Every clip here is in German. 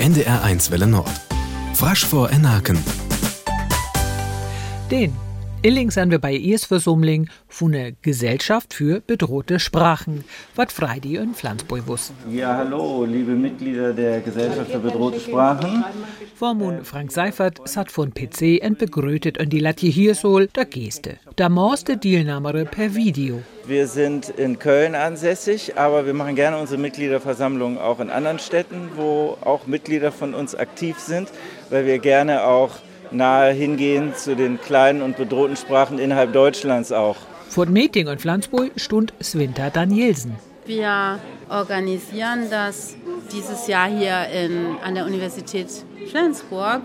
NDR1 Welle Nord. Frasch vor Enaken. Den Illing sind wir bei Ersversumling von der Gesellschaft für bedrohte Sprachen, was Freidi in Flensburg wussten. Ja, hallo, liebe Mitglieder der Gesellschaft für bedrohte Sprachen. Vormund Frank Seifert satt von PC und begrüßet in die Latje Hirsol der Geste. Da morste Deelnahmere per Video. Wir sind in Köln ansässig, aber wir machen gerne unsere Mitgliederversammlungen auch in anderen Städten, wo auch Mitglieder von uns aktiv sind, weil wir gerne auch nahe hingehen zu den kleinen und bedrohten Sprachen innerhalb Deutschlands auch. Vor dem Meeting in Flensburg stund Swinter Danielsen. Wir organisieren das dieses Jahr hier in, an der Universität Flensburg.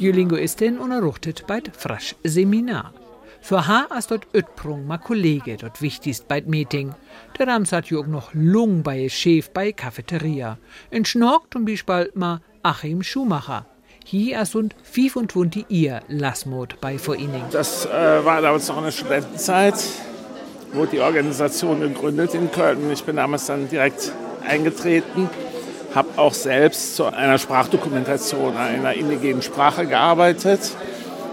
Die Linguistin unterrichtet bei Frasch Seminar. Für haar ist dort Ötprung ma Kollege dort wichtigst bei Meeting. Der Rams hat auch noch Lung bei Chef bei Cafeteria. In Schnork zum Beispiel ma Achim Schumacher. Hier ist und 25 ihr Lassmod bei Vereinigung. Das äh, war damals noch eine Studentenzeit, wurde die Organisation gegründet in Köln. Ich bin damals dann direkt eingetreten, habe auch selbst zu einer Sprachdokumentation einer indigenen Sprache gearbeitet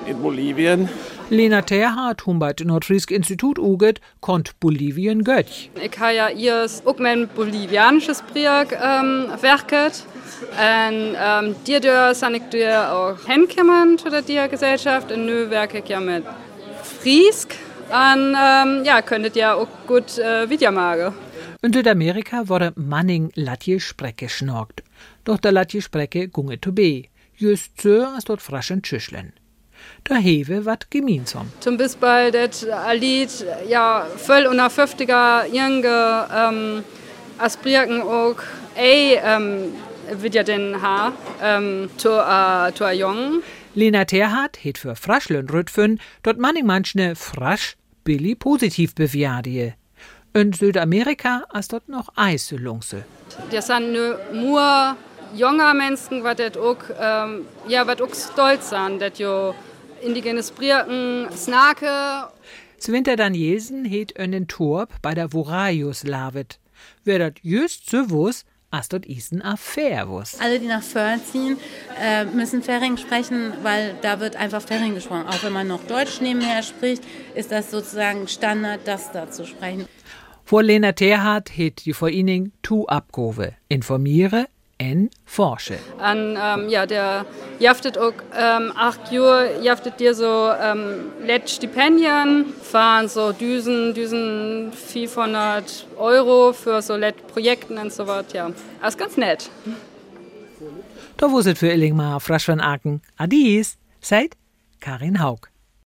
in Bolivien. Lena Terhardt, Humboldt Nordfriesk Institut uget, kont Bolivien götch. Ich habe ja auch mein bolivianisches Projekt ähm, werket. En um, daardoor zijn ik er ook hinkomen zu der Gesellschaft. En nu werk ik ja mit Friesk. En um, ja, könntet ja auch gut äh, Video machen. In Südamerika wurde Manning Latje Sprecke schnorkt. Doch der Latje Sprecke gunge to be. Just so als dort fraschen Tschüschlen. Da hewe wat gemeinsam. Zum Beispiel das Lied, ja, voll unter 50er, junge, ähm, Aspriaken auch, ey, ähm, wird ja den Haar ähm, zur, äh, zur Jung. Lena Terhardt het für Fraschlen Rütfen, dort manning manchne Frasch Billy positiv bewertie. In Südamerika ist dort noch Eiselungse. Das sind nur junge Menschen, was auch, ähm, ja, auch stolz sind, dass indigenes Birken, Snake. Zwinter Danielsen het einen Torb bei der Voraius lavet. Wer dat just so wuss, als dort isen a Fairwus. Alle, die nach Föhr ziehen, äh, müssen Färing sprechen, weil da wird einfach Färing gesprochen. Auch wenn man noch Deutsch nebenher spricht, ist das sozusagen Standard, das da zu sprechen. Vor Lena Terhardt het die Vereinigung Tu Abgove. Informiere, en forsche. Und ähm, ja, der jaftet auch ähm, acht Jahre, jaftet dir so ähm, let Stipendien, fahren so Düsen, Düsen 500 Euro für so let Projekten und so was, ja. Das ist ganz nett. Da wusset für Illingmar Frasch von Aken. Adies, seid Karin Haug.